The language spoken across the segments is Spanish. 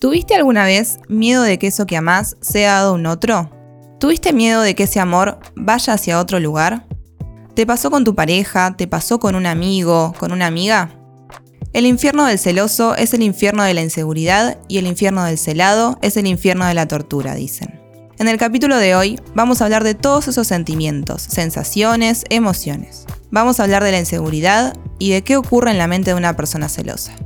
¿Tuviste alguna vez miedo de que eso que amás sea dado a un otro? ¿Tuviste miedo de que ese amor vaya hacia otro lugar? ¿Te pasó con tu pareja? ¿Te pasó con un amigo? ¿Con una amiga? El infierno del celoso es el infierno de la inseguridad y el infierno del celado es el infierno de la tortura, dicen. En el capítulo de hoy vamos a hablar de todos esos sentimientos, sensaciones, emociones. Vamos a hablar de la inseguridad y de qué ocurre en la mente de una persona celosa.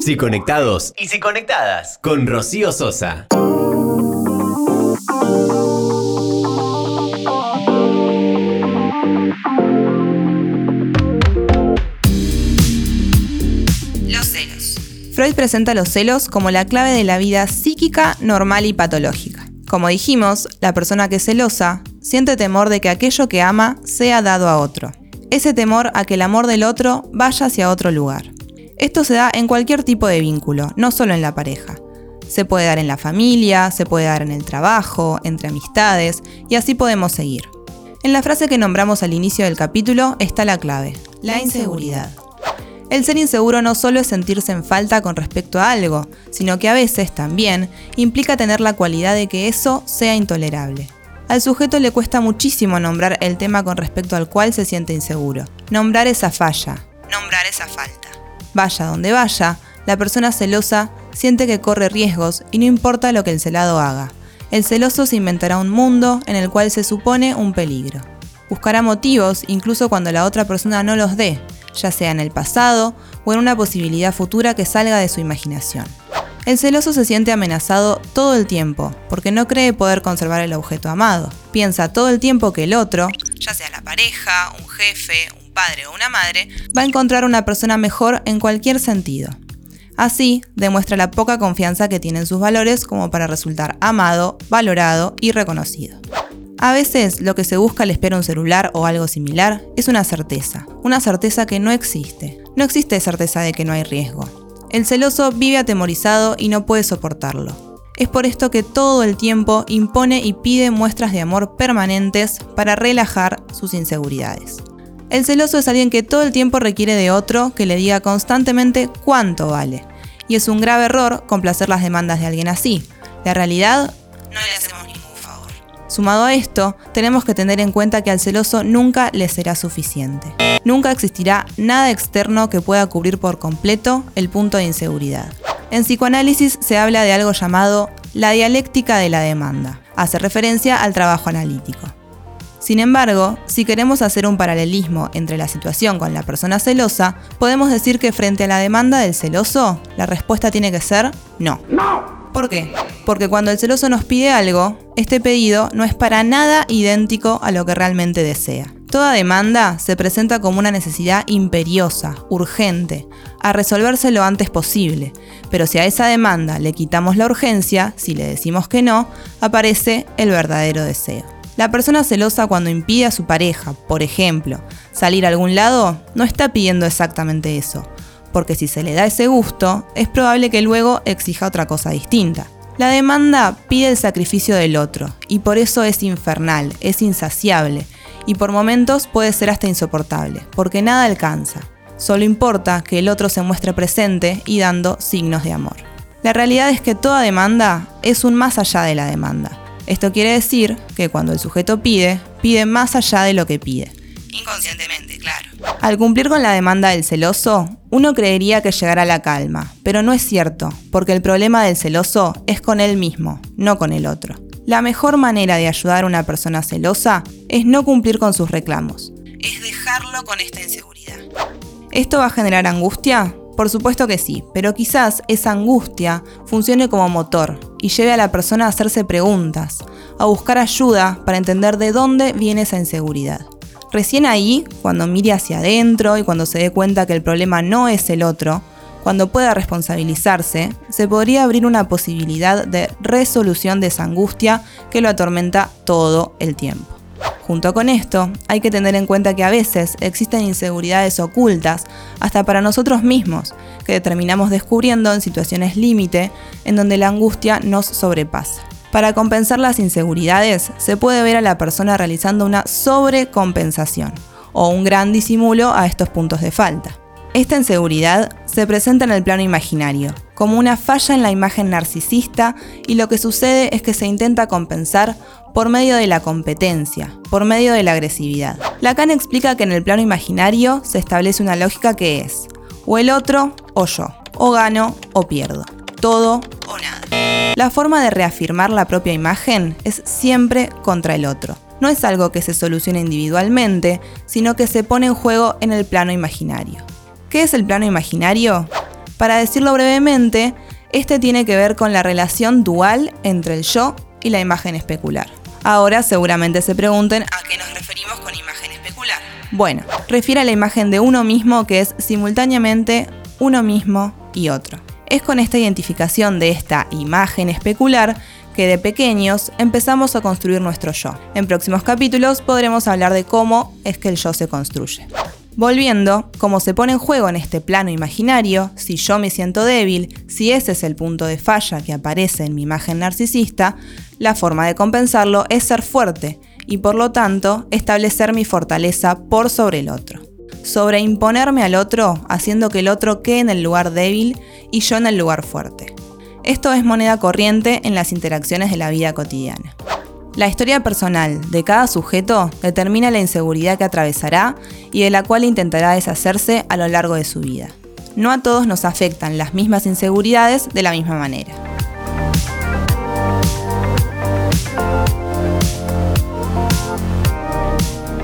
Si conectados y si conectadas con Rocío Sosa. Los celos. Freud presenta los celos como la clave de la vida psíquica, normal y patológica. Como dijimos, la persona que es celosa siente temor de que aquello que ama sea dado a otro. Ese temor a que el amor del otro vaya hacia otro lugar. Esto se da en cualquier tipo de vínculo, no solo en la pareja. Se puede dar en la familia, se puede dar en el trabajo, entre amistades, y así podemos seguir. En la frase que nombramos al inicio del capítulo está la clave, la inseguridad. El ser inseguro no solo es sentirse en falta con respecto a algo, sino que a veces también implica tener la cualidad de que eso sea intolerable. Al sujeto le cuesta muchísimo nombrar el tema con respecto al cual se siente inseguro, nombrar esa falla, nombrar esa falta. Vaya donde vaya, la persona celosa siente que corre riesgos y no importa lo que el celado haga. El celoso se inventará un mundo en el cual se supone un peligro. Buscará motivos incluso cuando la otra persona no los dé, ya sea en el pasado o en una posibilidad futura que salga de su imaginación. El celoso se siente amenazado todo el tiempo, porque no cree poder conservar el objeto amado. Piensa todo el tiempo que el otro, ya sea la pareja, un jefe, padre o una madre, va a encontrar una persona mejor en cualquier sentido. Así, demuestra la poca confianza que tiene en sus valores como para resultar amado, valorado y reconocido. A veces lo que se busca al esperar un celular o algo similar es una certeza, una certeza que no existe. No existe certeza de que no hay riesgo. El celoso vive atemorizado y no puede soportarlo. Es por esto que todo el tiempo impone y pide muestras de amor permanentes para relajar sus inseguridades. El celoso es alguien que todo el tiempo requiere de otro que le diga constantemente cuánto vale. Y es un grave error complacer las demandas de alguien así. La realidad, no le hacemos ningún favor. Sumado a esto, tenemos que tener en cuenta que al celoso nunca le será suficiente. Nunca existirá nada externo que pueda cubrir por completo el punto de inseguridad. En psicoanálisis se habla de algo llamado la dialéctica de la demanda. Hace referencia al trabajo analítico. Sin embargo, si queremos hacer un paralelismo entre la situación con la persona celosa, podemos decir que frente a la demanda del celoso, la respuesta tiene que ser no. No. ¿Por qué? Porque cuando el celoso nos pide algo, este pedido no es para nada idéntico a lo que realmente desea. Toda demanda se presenta como una necesidad imperiosa, urgente, a resolverse lo antes posible, pero si a esa demanda le quitamos la urgencia, si le decimos que no, aparece el verdadero deseo. La persona celosa cuando impide a su pareja, por ejemplo, salir a algún lado, no está pidiendo exactamente eso, porque si se le da ese gusto, es probable que luego exija otra cosa distinta. La demanda pide el sacrificio del otro, y por eso es infernal, es insaciable, y por momentos puede ser hasta insoportable, porque nada alcanza. Solo importa que el otro se muestre presente y dando signos de amor. La realidad es que toda demanda es un más allá de la demanda. Esto quiere decir que cuando el sujeto pide, pide más allá de lo que pide. Inconscientemente, claro. Al cumplir con la demanda del celoso, uno creería que llegará la calma, pero no es cierto, porque el problema del celoso es con él mismo, no con el otro. La mejor manera de ayudar a una persona celosa es no cumplir con sus reclamos, es dejarlo con esta inseguridad. ¿Esto va a generar angustia? Por supuesto que sí, pero quizás esa angustia funcione como motor y lleve a la persona a hacerse preguntas, a buscar ayuda para entender de dónde viene esa inseguridad. Recién ahí, cuando mire hacia adentro y cuando se dé cuenta que el problema no es el otro, cuando pueda responsabilizarse, se podría abrir una posibilidad de resolución de esa angustia que lo atormenta todo el tiempo. Junto con esto, hay que tener en cuenta que a veces existen inseguridades ocultas, hasta para nosotros mismos, que terminamos descubriendo en situaciones límite en donde la angustia nos sobrepasa. Para compensar las inseguridades, se puede ver a la persona realizando una sobrecompensación o un gran disimulo a estos puntos de falta. Esta inseguridad se presenta en el plano imaginario, como una falla en la imagen narcisista y lo que sucede es que se intenta compensar por medio de la competencia, por medio de la agresividad. Lacan explica que en el plano imaginario se establece una lógica que es o el otro o yo, o gano o pierdo, todo o nada. La forma de reafirmar la propia imagen es siempre contra el otro. No es algo que se solucione individualmente, sino que se pone en juego en el plano imaginario. ¿Qué es el plano imaginario? Para decirlo brevemente, este tiene que ver con la relación dual entre el yo y la imagen especular. Ahora seguramente se pregunten a qué nos referimos con imagen especular. Bueno, refiere a la imagen de uno mismo que es simultáneamente uno mismo y otro. Es con esta identificación de esta imagen especular que de pequeños empezamos a construir nuestro yo. En próximos capítulos podremos hablar de cómo es que el yo se construye. Volviendo, como se pone en juego en este plano imaginario, si yo me siento débil, si ese es el punto de falla que aparece en mi imagen narcisista, la forma de compensarlo es ser fuerte y por lo tanto establecer mi fortaleza por sobre el otro. Sobre imponerme al otro, haciendo que el otro quede en el lugar débil y yo en el lugar fuerte. Esto es moneda corriente en las interacciones de la vida cotidiana. La historia personal de cada sujeto determina la inseguridad que atravesará y de la cual intentará deshacerse a lo largo de su vida. No a todos nos afectan las mismas inseguridades de la misma manera.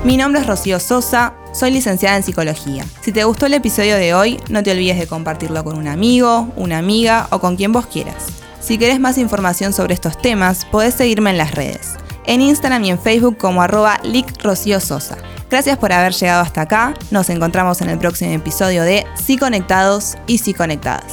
Mi nombre es Rocío Sosa, soy licenciada en psicología. Si te gustó el episodio de hoy, no te olvides de compartirlo con un amigo, una amiga o con quien vos quieras. Si querés más información sobre estos temas, podés seguirme en las redes, en Instagram y en Facebook como arroba Sosa. Gracias por haber llegado hasta acá, nos encontramos en el próximo episodio de Sí Conectados y Sí Conectadas.